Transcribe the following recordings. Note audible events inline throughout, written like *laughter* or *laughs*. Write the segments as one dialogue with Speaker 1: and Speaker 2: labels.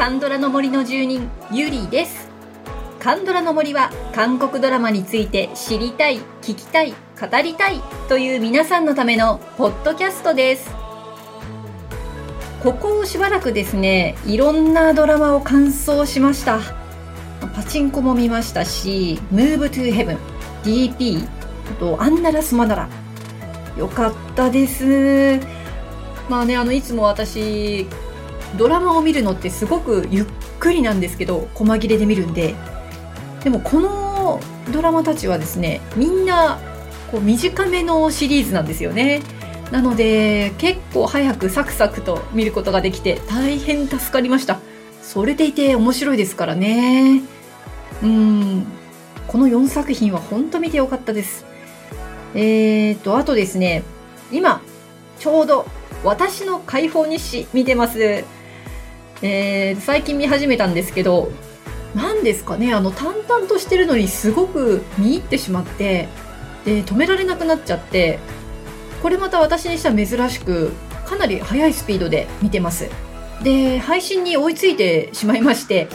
Speaker 1: カンドラの森の住人ゆりです。カンドラの森は韓国ドラマについて知りたい聞きたい語りたいという皆さんのためのポッドキャストです。ここをしばらくですねいろんなドラマを完走しました。パチンコも見ましたし「Move to Heaven」DP あと「アンナラスマナラ」よかったです。まあねあのいつも私ドラマを見るのってすごくゆっくりなんですけど細切れで見るんで。でもこのドラマたちはですねみんなこう短めのシリーズなんですよね。なので結構早くサクサクと見ることができて大変助かりました。それでいて面白いですからね。うん。この4作品は本当見てよかったです。えーとあとですね今ちょうど私の解放日誌見てます。えー、最近見始めたんですけど何ですかねあの淡々としてるのにすごく見入ってしまってで止められなくなっちゃってこれまた私にしては珍しくかなり速いスピードで見てます。で配信に追いついてしまいまして、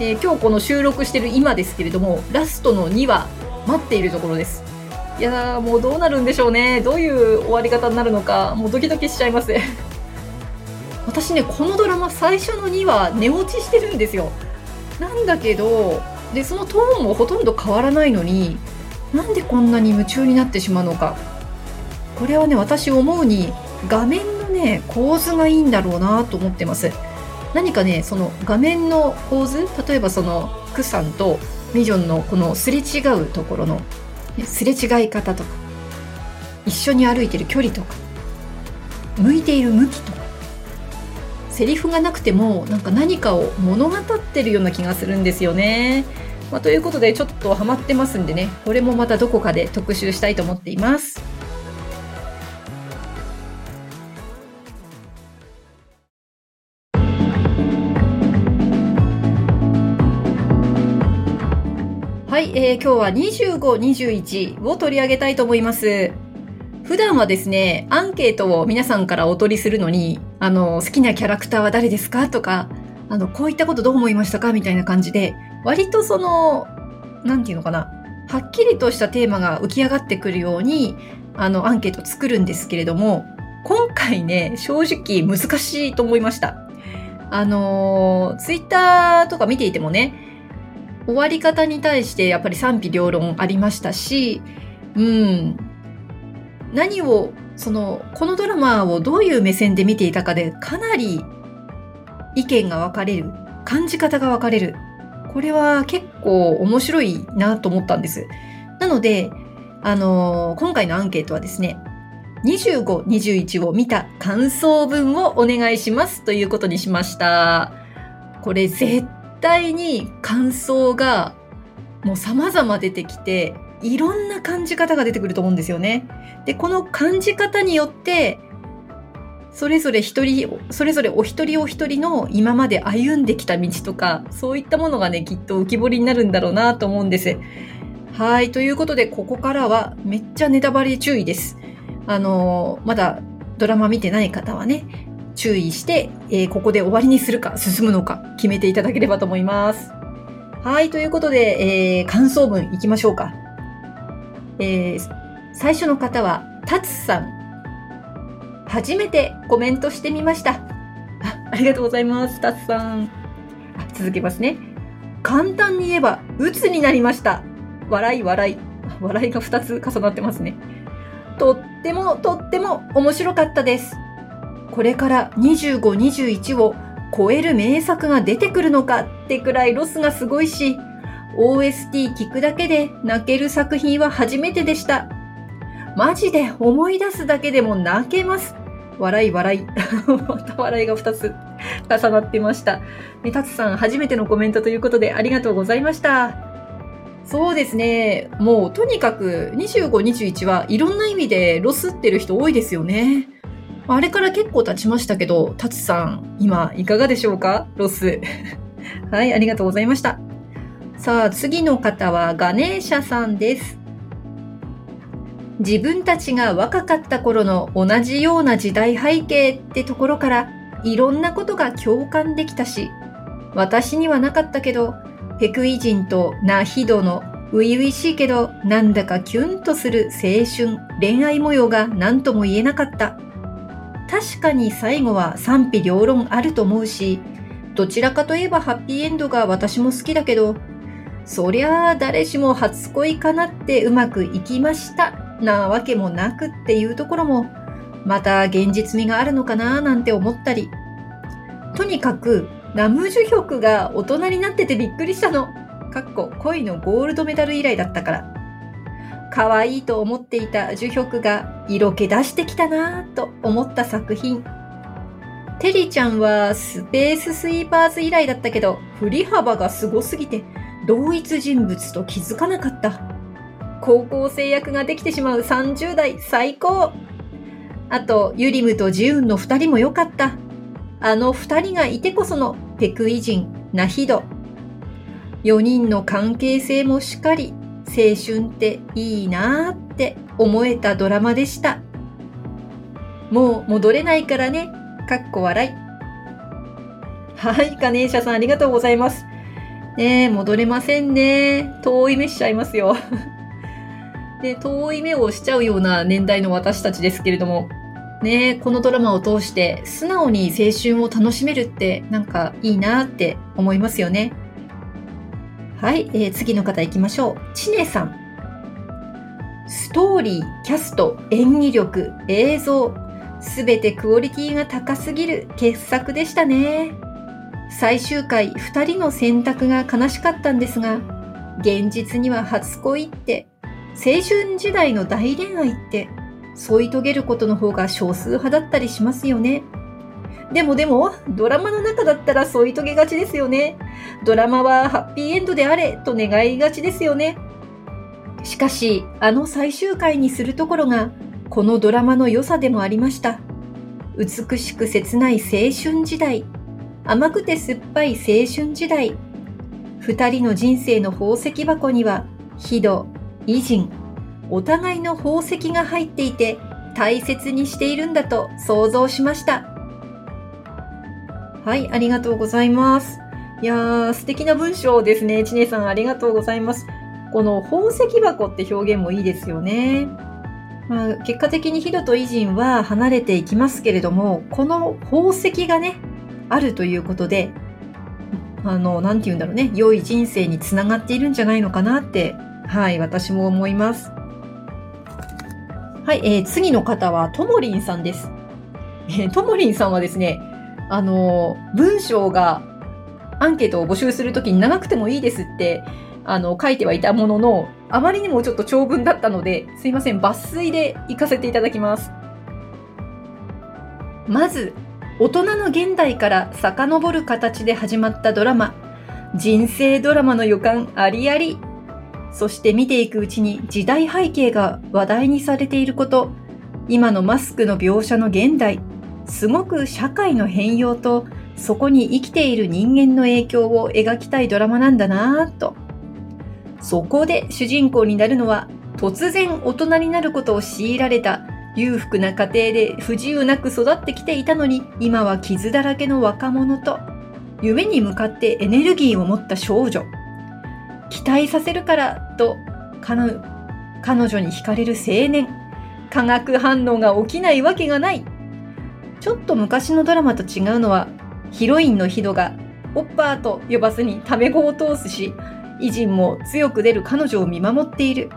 Speaker 1: えー、今日この収録してる今ですけれどもラストの2話待っているところです。いやーもうどうなるんでしょうね。どういう終わり方になるのかもうドキドキしちゃいます。私ねこのドラマ最初の2話寝落ちしてるんですよ。なんだけどでそのトーンもほとんど変わらないのになんでこんなに夢中になってしまうのか。これはね私思うに画面のね構図がいいんだろうなと思ってます。何かねその画面の構図例えばそのクさんとミジョンのこのすれ違うところのすれ違い方とか一緒に歩いてる距離とか向いている向きとかセリフがなくてもなんか何かを物語ってるような気がするんですよね。まあ、ということでちょっとハマってますんでねこれもまたどこかで特集したいと思っています。はいえー、今日は25、21を取り上げたいと思います。普段はですね、アンケートを皆さんからお取りするのに、あの、好きなキャラクターは誰ですかとか、あの、こういったことどう思いましたかみたいな感じで、割とその、なんていうのかな、はっきりとしたテーマが浮き上がってくるように、あの、アンケート作るんですけれども、今回ね、正直難しいと思いました。あの、ツイッターとか見ていてもね、終わり方に対してやっぱり賛否両論ありましたし、うん、何をそのこのドラマをどういう目線で見ていたかでかなり意見が分かれる感じ方が分かれるこれは結構面白いなと思ったんですなのであの、今回のアンケートはですね25、21を見た感想文をお願いしますということにしました。これ絶対に感想がもう様々出てきて、いろんな感じ方が出てくると思うんですよね。で、この感じ方によって、それぞれ一人、それぞれお一人お一人の今まで歩んできた道とか、そういったものがね、きっと浮き彫りになるんだろうなと思うんです。はい。ということで、ここからはめっちゃネタバレ注意です。あのー、まだドラマ見てない方はね、注意して、えー、ここで終わりにするか進むのか決めていただければと思います。はい、ということで、えー、感想文いきましょうか。えー、最初の方は、タツさん。初めてコメントしてみました。あありがとうございます、タツさん。続けますね。簡単に言えば、鬱になりました。笑い笑い。笑いが2つ重なってますね。とってもとっても面白かったです。これから25、21を超える名作が出てくるのかってくらいロスがすごいし、OST 聞くだけで泣ける作品は初めてでした。マジで思い出すだけでも泣けます。笑い笑い。*laughs* また笑いが2つ重なってました。ね、タツさん初めてのコメントということでありがとうございました。そうですね。もうとにかく25、21はいろんな意味でロスってる人多いですよね。あれから結構経ちましたけど、タツさん、今いかがでしょうか？ロス。*laughs* はい、ありがとうございました。さあ、次の方はガネーシャさんです。自分たちが若かった頃の同じような時代背景ってところからいろんなことが共感できたし、私にはなかったけど、ペクイ人とナヒドの初々しいけどなんだかキュンとする青春、恋愛模様が何とも言えなかった。確かに最後は賛否両論あると思うし、どちらかといえばハッピーエンドが私も好きだけど、そりゃあ誰しも初恋かなってうまくいきましたなわけもなくっていうところも、また現実味があるのかななんて思ったり。とにかく、ナムジュヒョクが大人になっててびっくりしたの。かっこ恋のゴールドメダル以来だったから。可愛いと思っていたジュヒョクが色気出してきたなぁと思った作品。テリちゃんはスペーススイーパーズ以来だったけど、振り幅がすごすぎて同一人物と気づかなかった。高校生役ができてしまう30代最高あと、ユリムとジウンの二人も良かった。あの二人がいてこそのペクイ人、ナヒド。4人の関係性もしっかり、青春っていいなーって思えたドラマでした。もう戻れないからね。かっこ笑い。はい、ガネーシャさんありがとうございます。ね戻れませんね。遠い目しちゃいますよ。*laughs* で、遠い目をしちゃうような年代の私たちですけれども、ねこのドラマを通して素直に青春を楽しめるってなんかいいなって思いますよね。はい、えー、次の方行きましょう。ちねさん。ストーリー、キャスト、演技力、映像、すべてクオリティが高すぎる傑作でしたね。最終回2人の選択が悲しかったんですが、現実には初恋って、青春時代の大恋愛って添い遂げることの方が少数派だったりしますよね。でもでも、ドラマの中だったら添い遂げがちですよね。ドラマはハッピーエンドであれと願いがちですよね。しかし、あの最終回にするところが、このドラマの良さでもありました。美しく切ない青春時代。甘くて酸っぱい青春時代。二人の人生の宝石箱には、ヒド、偉人、お互いの宝石が入っていて大切にしているんだと想像しました。はい、ありがとうございます。いやー、素敵な文章ですね。ちねさんありがとうございます。この宝石箱って表現もいいですよね。まあ、結果的にヒドとイジンは離れていきますけれども、この宝石がね、あるということで、あの、なんて言うんだろうね、良い人生につながっているんじゃないのかなって、はい、私も思います。はい、えー、次の方はともりんさんです。えー、ともりんさんはですね、あのー、文章がアンケートを募集するときに長くてもいいですって、あの、書いてはいたものの、あまりにもちょっと長文だったので、すいません、抜粋で行かせていただきます。まず、大人の現代から遡る形で始まったドラマ、人生ドラマの予感ありあり。そして見ていくうちに時代背景が話題にされていること、今のマスクの描写の現代、すごく社会の変容とそこに生きている人間の影響を描きたいドラマなんだなぁと。そこで主人公になるのは突然大人になることを強いられた裕福な家庭で不自由なく育ってきていたのに今は傷だらけの若者と夢に向かってエネルギーを持った少女。期待させるからと彼女に惹かれる青年。化学反応が起きないわけがない。ちょっと昔のドラマと違うのはヒロインのヒドがオッパーと呼ばずにタメ語を通すし偉人も強く出る彼女を見守っている。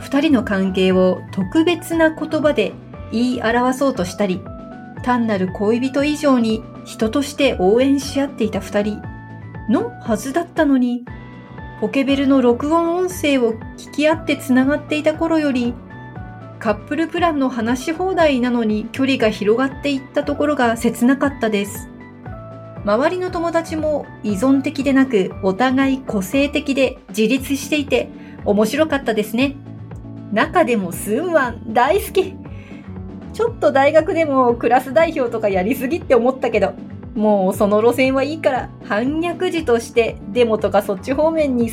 Speaker 1: 二人の関係を特別な言葉で言い表そうとしたり単なる恋人以上に人として応援し合っていた二人のはずだったのにポケベルの録音音声を聞き合ってつながっていた頃より、カップルプランの話し放題なのに距離が広がっていったところが切なかったです。周りの友達も依存的でなくお互い個性的で自立していて面白かったですね。中でもスンワン大好きちょっと大学でもクラス代表とかやりすぎって思ったけど、もうその路線はいいから反逆児としてデモとかそっち方面に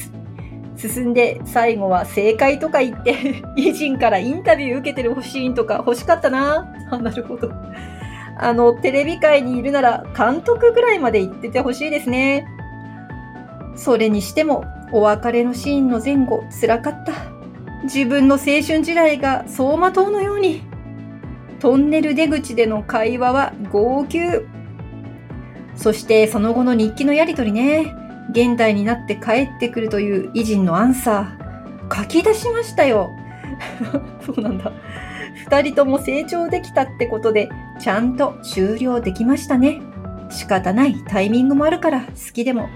Speaker 1: 進んで最後は正解とか言って *laughs* 偉人からインタビュー受けてるシーンとか欲しかったなあなるほどあの、テレビ界にいるなら監督ぐらいまで行っててほしいですね。それにしても、お別れのシーンの前後、辛かった。自分の青春時代が走馬灯のように。トンネル出口での会話は号泣。そしてその後の日記のやりとりね。現代になって帰ってくるという偉人のアンサー。書き出しましたよ。*laughs* そうなんだ。二人とも成長できたってことで、ちゃんと終了できましたね。仕方ないタイミングもあるから好きでも。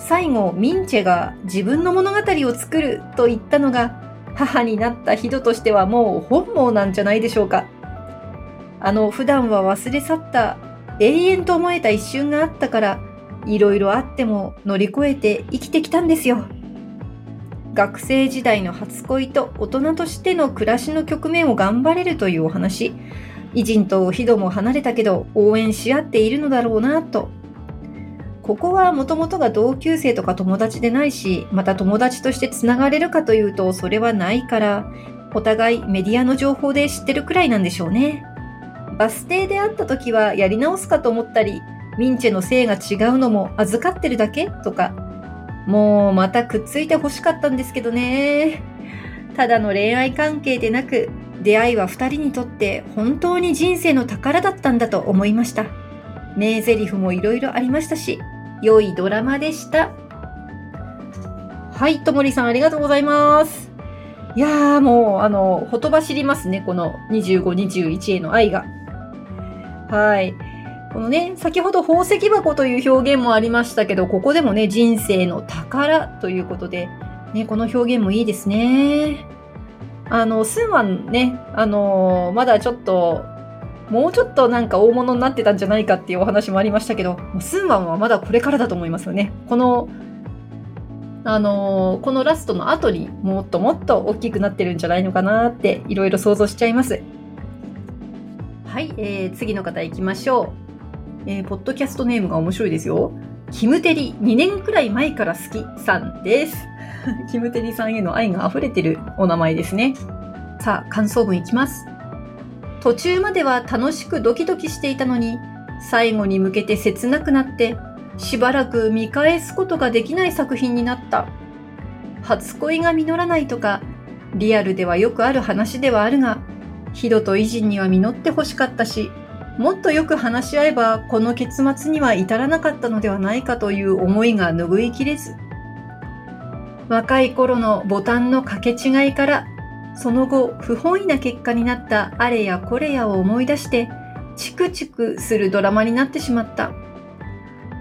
Speaker 1: 最後、ミンチェが自分の物語を作ると言ったのが、母になった人としてはもう本望なんじゃないでしょうか。あの普段は忘れ去った永遠と思えた一瞬があったから、いろいろあっても乗り越えて生きてきたんですよ。学生時代の初恋と大人としての暮らしの局面を頑張れるというお話。偉人とヒドも離れたけど応援し合っているのだろうなと。ここはもともとが同級生とか友達でないし、また友達としてつながれるかというとそれはないから、お互いメディアの情報で知ってるくらいなんでしょうね。バス停で会った時はやり直すかと思ったり、ミンチェの性が違うのも預かってるだけとか、もうまたくっついて欲しかったんですけどね。ただの恋愛関係でなく、出会いは二人にとって本当に人生の宝だったんだと思いました。名台詞もいろいろありましたし、良いドラマでした。はい、ともりさんありがとうございます。いやーもう、あの、ほとばしりますね、この25、21への愛が。はい。このね、先ほど宝石箱という表現もありましたけど、ここでもね、人生の宝ということで、ね、この表現もいいですね。あの、スンワンね、あのまだちょっと、もうちょっとなんか大物になってたんじゃないかっていうお話もありましたけど、スンワンはまだこれからだと思いますよね。この、あのこのラストの後にもっともっと大きくなってるんじゃないのかなっていろいろ想像しちゃいます。はい、えー、次の方行きましょう。えー、ポッドキャストネームが面白いですよ。キムテリ、2年くらい前から好きさんです。*laughs* キムテリさんへの愛が溢れてるお名前ですね。さあ、感想文いきます。途中までは楽しくドキドキしていたのに、最後に向けて切なくなって、しばらく見返すことができない作品になった。初恋が実らないとか、リアルではよくある話ではあるが、ヒドと偉人には実ってほしかったし、もっとよく話し合えばこの結末には至らなかったのではないかという思いが拭いきれず若い頃のボタンの掛け違いからその後不本意な結果になったあれやこれやを思い出してチクチクするドラマになってしまった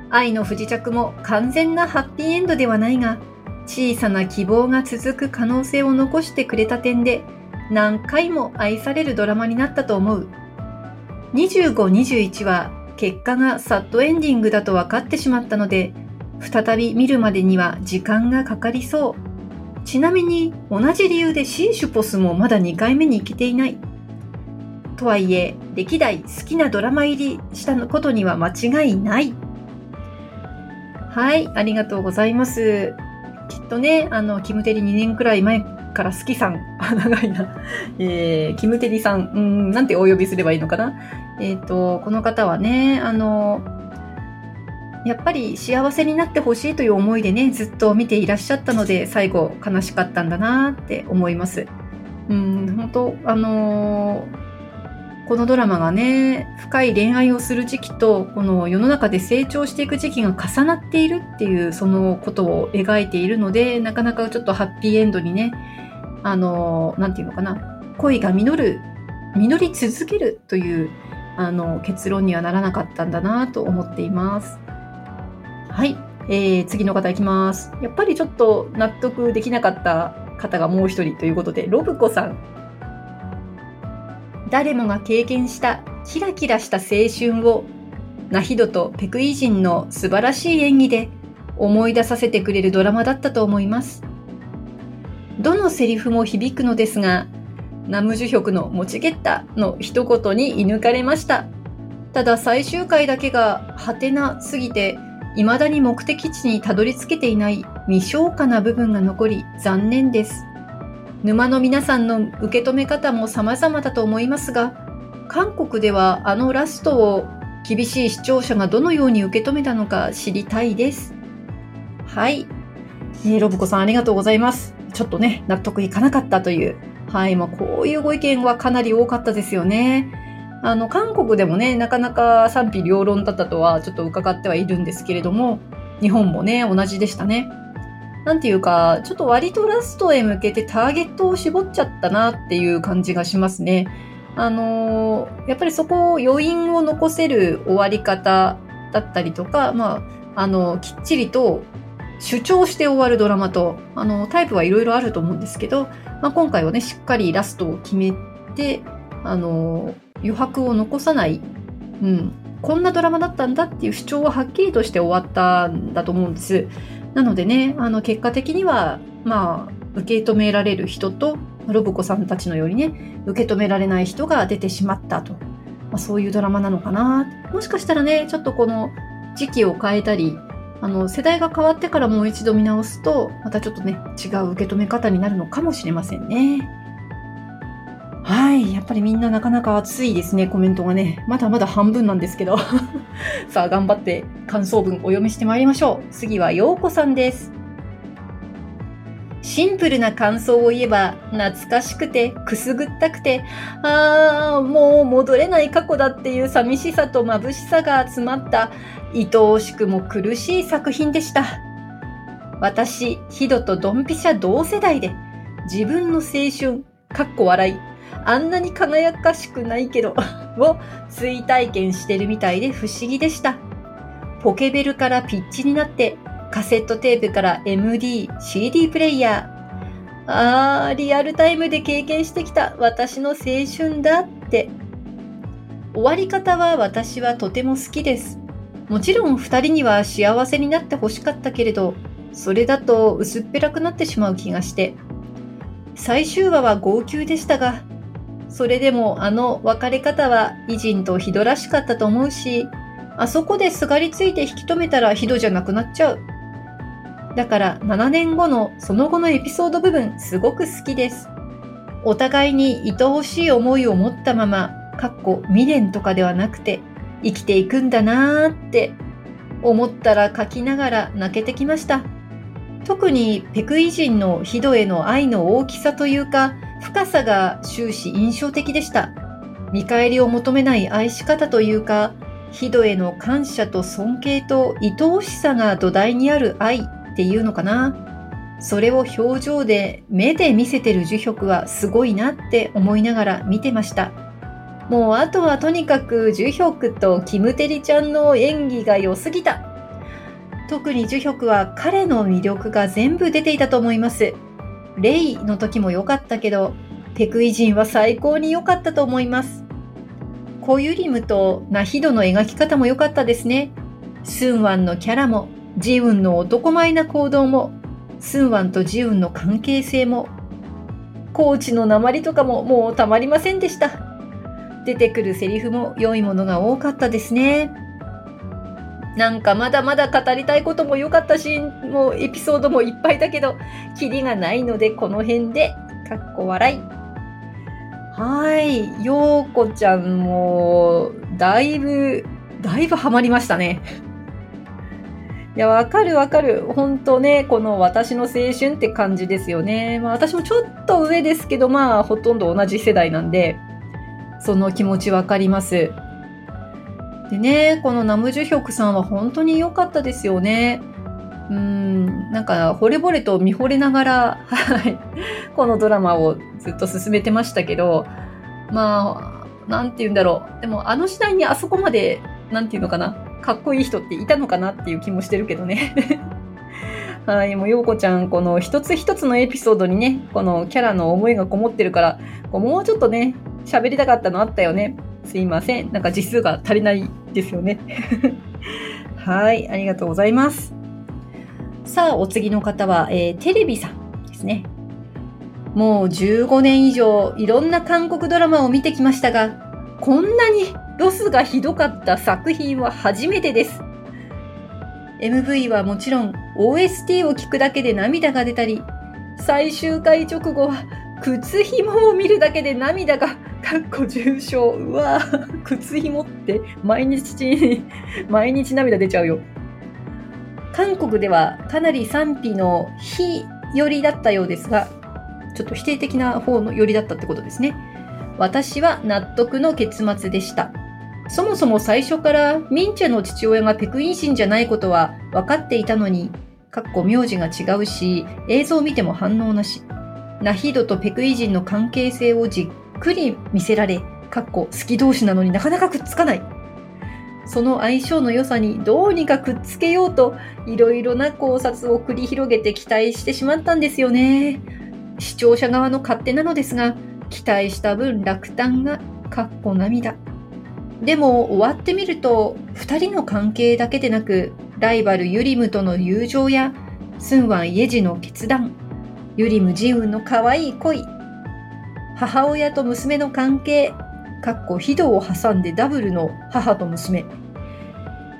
Speaker 1: 愛の不時着も完全なハッピーエンドではないが小さな希望が続く可能性を残してくれた点で何回も愛されるドラマになったと思う。25、21は結果がサッドエンディングだと分かってしまったので、再び見るまでには時間がかかりそう。ちなみに同じ理由でシーシュポスもまだ2回目に行けていない。とはいえ、歴代好きなドラマ入りしたことには間違いない。はい、ありがとうございます。きっとね、あの、キムテリ2年くらい前から好きさん、あ *laughs* 長いな、えー、キムテリさん、うん、なんてお呼びすればいいのかな。えっ、ー、と、この方はね、あの、やっぱり幸せになってほしいという思いでね、ずっと見ていらっしゃったので、最後悲しかったんだなって思います。うん、本当あのーこのドラマがね、深い恋愛をする時期と、この世の中で成長していく時期が重なっているっていう、そのことを描いているので、なかなかちょっとハッピーエンドにね、あの、なんていうのかな、恋が実る、実り続けるという、あの、結論にはならなかったんだなと思っています。はい。えー、次の方いきます。やっぱりちょっと納得できなかった方がもう一人ということで、ロブコさん誰もが経験したキラキラした青春をナヒドとペクイ人の素晴らしい演技で思い出させてくれるドラマだったと思います。どのセリフも響くのですが、ナムジュヒョクの持ちゲッタの一言に射抜かれました。ただ最終回だけがハテナすぎて、未だに目的地にたどり着けていない未消化な部分が残り残念です。沼の皆さんの受け止め方も様々だと思いますが、韓国ではあのラストを厳しい視聴者がどのように受け止めたのか知りたいです。はい。えー、ロブコさんありがとうございます。ちょっとね、納得いかなかったという。はい。まあ、こういうご意見はかなり多かったですよね。あの、韓国でもね、なかなか賛否両論だったとはちょっと伺ってはいるんですけれども、日本もね、同じでしたね。なんていうか、ちょっと割とラストへ向けてターゲットを絞っちゃったなっていう感じがしますね。あのー、やっぱりそこを余韻を残せる終わり方だったりとか、まあ、あの、きっちりと主張して終わるドラマと、あの、タイプはいろいろあると思うんですけど、まあ、今回はね、しっかりラストを決めて、あの、余白を残さない、うん、こんなドラマだったんだっていう主張ははっきりとして終わったんだと思うんです。なのでね、あの、結果的には、まあ、受け止められる人と、ロブコさんたちのようにね、受け止められない人が出てしまったと。まあ、そういうドラマなのかな。もしかしたらね、ちょっとこの時期を変えたり、あの、世代が変わってからもう一度見直すと、またちょっとね、違う受け止め方になるのかもしれませんね。はい。やっぱりみんななかなか熱いですね、コメントがね。まだまだ半分なんですけど。*laughs* さあ、頑張って感想文お読みしてまいりましょう。次は、ようこさんです。シンプルな感想を言えば、懐かしくて、くすぐったくて、ああ、もう戻れない過去だっていう寂しさと眩しさが集まった、愛おしくも苦しい作品でした。私、ヒドとドンピシャ同世代で、自分の青春、かっこ笑い、あんなに輝かしくないけど、*laughs* を追体験してるみたいで不思議でした。ポケベルからピッチになって、カセットテープから MD、CD プレイヤー。あー、リアルタイムで経験してきた私の青春だって。終わり方は私はとても好きです。もちろん二人には幸せになってほしかったけれど、それだと薄っぺらくなってしまう気がして。最終話は号泣でしたが、それでもあの別れ方は偉人とヒドらしかったと思うし、あそこですがりついて引き止めたらヒドじゃなくなっちゃう。だから7年後のその後のエピソード部分すごく好きです。お互いに愛おしい思いを持ったまま、かっこ未練とかではなくて生きていくんだなーって思ったら書きながら泣けてきました。特にペクイ人のヒドへの愛の大きさというか深さが終始印象的でした。見返りを求めない愛し方というか、ヒドへの感謝と尊敬と愛おしさが土台にある愛っていうのかな。それを表情で目で見せてる樹氷はすごいなって思いながら見てました。もうあとはとにかく樹氷とキムテリちゃんの演技が良すぎた。特に樹氷は彼の魅力が全部出ていたと思います。レイの時も良かったけど、ペクイ人は最高に良かったと思います。コユリムとナヒドの描き方も良かったですね。スンワンのキャラも、ジウンの男前な行動も、スンワンとジウンの関係性も、コーチの鉛とかももうたまりませんでした。出てくるセリフも良いものが多かったですね。なんかまだまだ語りたいことも良かったし、もうエピソードもいっぱいだけど、キリがないのでこの辺で、かっこ笑い。はい。ようこちゃんも、だいぶ、だいぶハマりましたね。いや、わかるわかる。本当ね、この私の青春って感じですよね。まあ私もちょっと上ですけど、まあほとんど同じ世代なんで、その気持ちわかります。でね、このナムジュヒョクさんは本当に良かったですよね。うん、なんか、惚れ惚れと見惚れながら、はい、このドラマをずっと進めてましたけど、まあ、なんて言うんだろう。でも、あの時代にあそこまで、なんて言うのかな、かっこいい人っていたのかなっていう気もしてるけどね。はい、もう、ようこちゃん、この一つ一つのエピソードにね、このキャラの思いがこもってるから、こうもうちょっとね、喋りたかったのあったよね。すいません。なんか字数が足りないですよね。*laughs* はい、ありがとうございます。さあ、お次の方は、えー、テレビさんですね。もう15年以上、いろんな韓国ドラマを見てきましたが、こんなにロスがひどかった作品は初めてです。MV はもちろん OST を聞くだけで涙が出たり、最終回直後は靴紐を見るだけで涙がかっこ重症。うわぁ、靴紐って毎日、毎日涙出ちゃうよ。韓国ではかなり賛否の非寄りだったようですが、ちょっと否定的な方の寄りだったってことですね。私は納得の結末でした。そもそも最初からミンチェの父親がペクイン人じゃないことは分かっていたのに、かっこ名字が違うし、映像を見ても反応なし。ナヒドとペクイ人の関係性をじっくり見せられ、かっこ好き同士なのになかなかくっつかない。その相性の良さにどうにかくっつけようと、いろいろな考察を繰り広げて期待してしまったんですよね。視聴者側の勝手なのですが、期待した分落胆が、かっこ涙。でも終わってみると、二人の関係だけでなく、ライバルユリムとの友情や、スンワン・イェジの決断、ユリム・ジウンの可愛い恋、母親と娘の関係、かっこヒドを挟んでダブルの母と娘、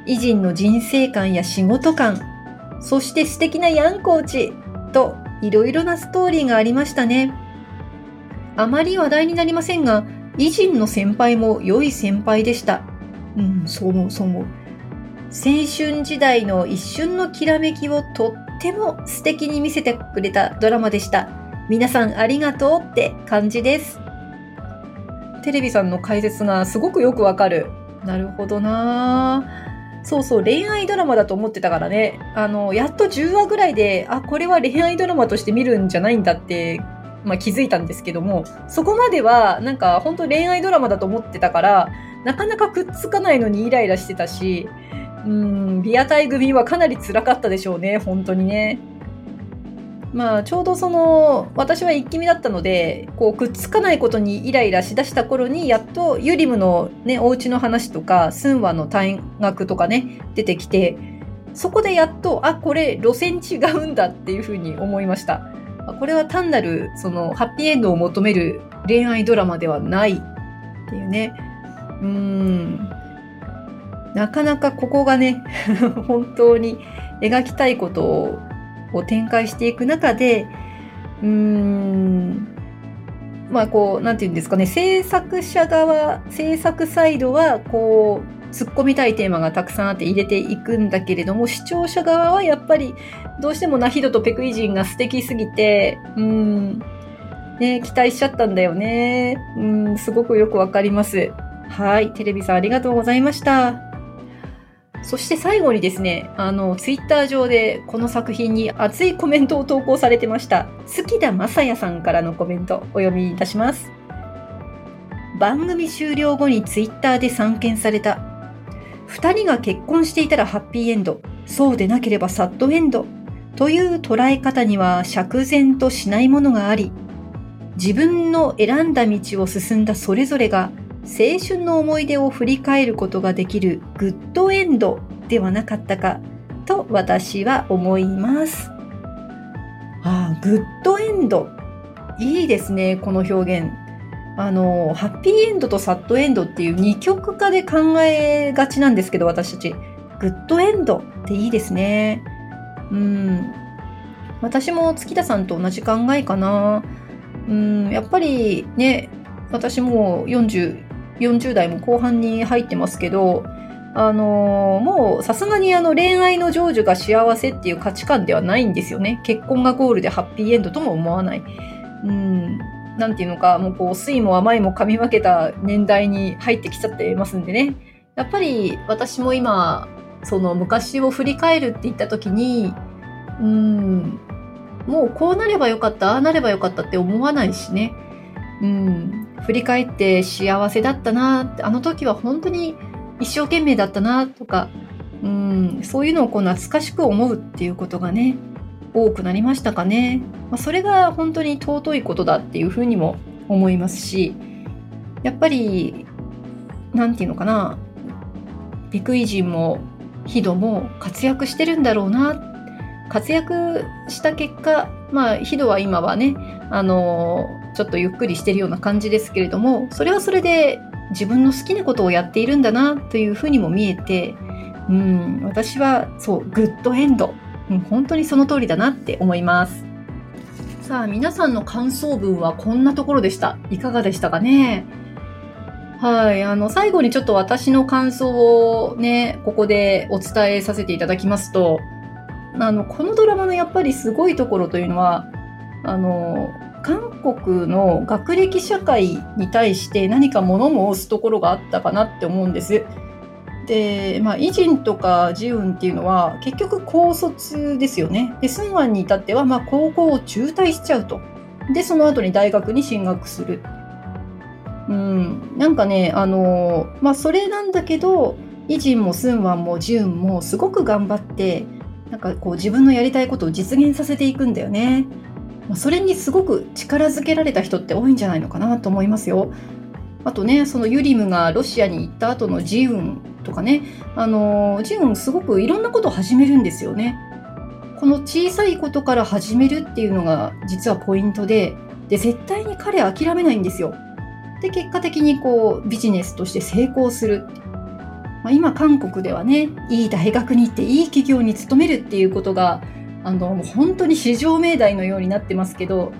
Speaker 1: 偉人の人生観や仕事観、そして素敵なヤンコーチといろいろなストーリーがありましたね。あまり話題になりませんが、偉人の先輩も良い先輩でした。うん、そう思う、そう思う。青春時代の一瞬のきらめきをとっても素敵に見せてくれたドラマでした。皆さんありがとうって感じです。テレビさんの解説がすごくよくわかる。なるほどなそうそう、恋愛ドラマだと思ってたからね。あの、やっと10話ぐらいで、あ、これは恋愛ドラマとして見るんじゃないんだってまあ、気づいたんですけども、そこまではなんか本当恋愛ドラマだと思ってたから、なかなかくっつかないのにイライラしてたし、うん、リアタイ組はかなり辛かったでしょうね、本当にね。まあ、ちょうどその、私は一気見だったので、こう、くっつかないことにイライラしだした頃に、やっとユリムのね、お家の話とか、スンワの退学とかね、出てきて、そこでやっと、あ、これ路線違うんだっていうふうに思いました。これは単なるそのハッピーエンドを求める恋愛ドラマではないっていうね。うん。なかなかここがね、*laughs* 本当に描きたいことをを展開していく中で、うーん、まあこう、なんていうんですかね、制作者側、制作サイドは、こう、突っ込みたいテーマがたくさんあって入れていくんだけれども、視聴者側はやっぱりどうしてもナヒドとペクイジンが素敵すぎて、うん、ね、期待しちゃったんだよね。うん、すごくよくわかります。はい、テレビさんありがとうございました。そして最後にですね、あの、ツイッター上でこの作品に熱いコメントを投稿されてました。好きだまさんからのコメントお読みいたします。番組終了後にツイッターで散見された2人が結婚していたらハッピーエンド、そうでなければサッドエンドという捉え方には釈然としないものがあり、自分の選んだ道を進んだそれぞれが青春の思い出を振り返ることができるグッドエンドではなかったかと私は思います。ああ、グッドエンド。いいですね、この表現。あの、ハッピーエンドとサッドエンドっていう二極化で考えがちなんですけど、私たち。グッドエンドっていいですね。うん。私も月田さんと同じ考えかな。うん、やっぱりね、私も40、40代も後半に入ってますけど、あのー、もうさすがにあの恋愛の成就が幸せっていう価値観ではないんですよね。結婚がゴールでハッピーエンドとも思わない。うん。なんていうのか、もうこう、酸いも甘いも噛み分けた年代に入ってきちゃってますんでね。やっぱり私も今、その昔を振り返るって言った時に、うん、もうこうなればよかった、ああなればよかったって思わないしね。うん、振り返って幸せだったな、あの時は本当に一生懸命だったな、とか、うん、そういうのをこう懐かしく思うっていうことがね、多くなりましたかね。まあ、それが本当に尊いことだっていうふうにも思いますし、やっぱり、なんていうのかな、ビクイ人もヒドも活躍してるんだろうな。活躍した結果、まあ、ヒドは今はね、あのちょっとゆっくりしてるような感じですけれども、それはそれで自分の好きなことをやっているんだなというふうにも見えて、うん、私はそう、グッドエンドうん、本当にその通りだなって思います。さあ、皆さんの感想文はこんなところでした。いかがでしたかね？はい。あの、最後にちょっと私の感想をね、ここでお伝えさせていただきますと、あの、このドラマのやっぱりすごいところというのは、あの、韓国の学歴社会に対して何か物申すところがあったかなって思うんです。で、まあ、イジンとかジウンっていうのは結局高卒ですよね。で、スンワンに至ってはまあ高校を中退しちゃうと。で、その後に大学に進学する。うん、なんかね、あのまあ、それなんだけど、イジンもスンワンもジュンもすごく頑張って、なんかこう自分のやりたいことを実現させていくんだよね。それにすごく力づけられた人って多いんじゃないのかなと思いますよ。あとね、そのユリムがロシアに行った後のジウンとかね、あのジウンすごくいろんなことを始めるんですよね。この小さいことから始めるっていうのが実はポイントで、で、絶対に彼諦めないんですよ。で、結果的にこうビジネスとして成功する。まあ、今韓国ではね、いい大学に行っていい企業に勤めるっていうことが、あの、もう本当に至上命題のようになってますけど、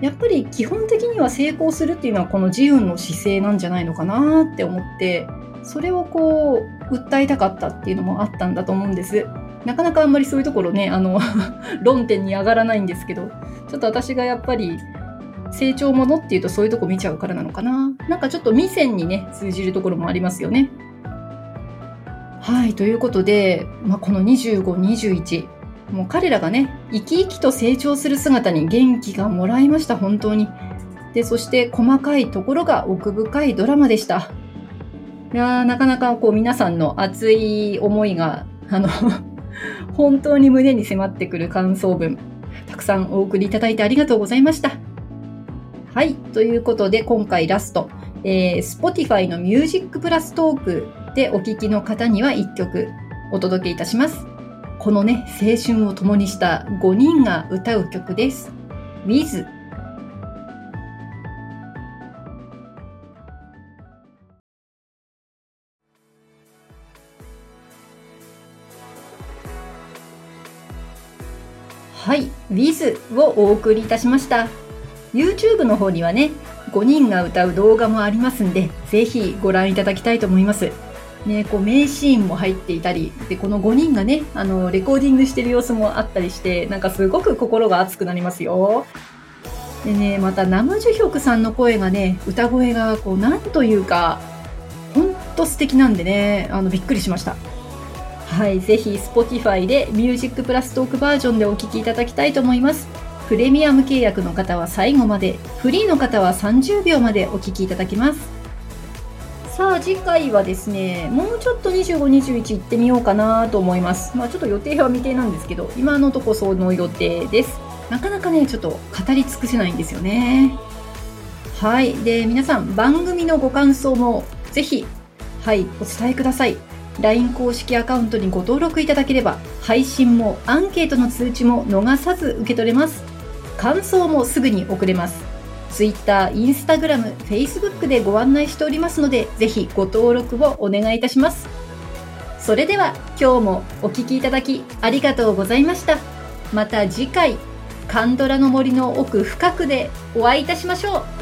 Speaker 1: やっぱり基本的には成功するっていうのはこの自由の姿勢なんじゃないのかなって思ってそれをこう訴えたかったっていうのもあったんだと思うんですなかなかあんまりそういうところねあの *laughs* 論点に上がらないんですけどちょっと私がやっぱり成長ものっていうとそういうとこ見ちゃうからなのかな。なんかちょっと未線にね通じるところもありますよね。はいということで、まあ、この2521もう彼らがね生き生きと成長する姿に元気がもらいました本当に。でそして細かいところが奥深いドラマでした。いやなかなかこう皆さんの熱い思いがあの本当に胸に迫ってくる感想文たくさんお送りいただいてありがとうございました。はいということで今回ラスト、えー、Spotify の Music プラストークでお聴きの方には1曲お届けいたしますこのね、青春を共にした5人が歌う曲です。With はい、With をお送りいたしました。YouTube の方にはね、5人が歌う動画もありますんで、ぜひご覧いただきたいと思います。ね、こう名シーンも入っていたりでこの5人がねあのレコーディングしてる様子もあったりしてなんかすごく心が熱くなりますよ。でねまた生樹ヒョクさんの声がね歌声がこうなんというかほんと素敵なんでねあのびっくりしました。はい、ぜひ Spotify で Music プラストークバージョンでお聴きいただきたいと思います。プレミアム契約の方は最後まで、フリーの方は30秒までお聴きいただきます。さあ次回はですねもうちょっと25、21行ってみようかなと思います。まあちょっと予定は未定なんですけど今のとこその予定です。なかなかねちょっと語り尽くせないんですよね。はい。で皆さん番組のご感想もぜひはいお伝えください。LINE 公式アカウントにご登録いただければ配信もアンケートの通知も逃さず受け取れます。感想もすぐに送れます Twitter、Instagram、Facebook でご案内しておりますので、ぜひご登録をお願いいたします。それでは今日もお聴きいただきありがとうございました。また次回、カンドラの森の奥深くでお会いいたしましょう。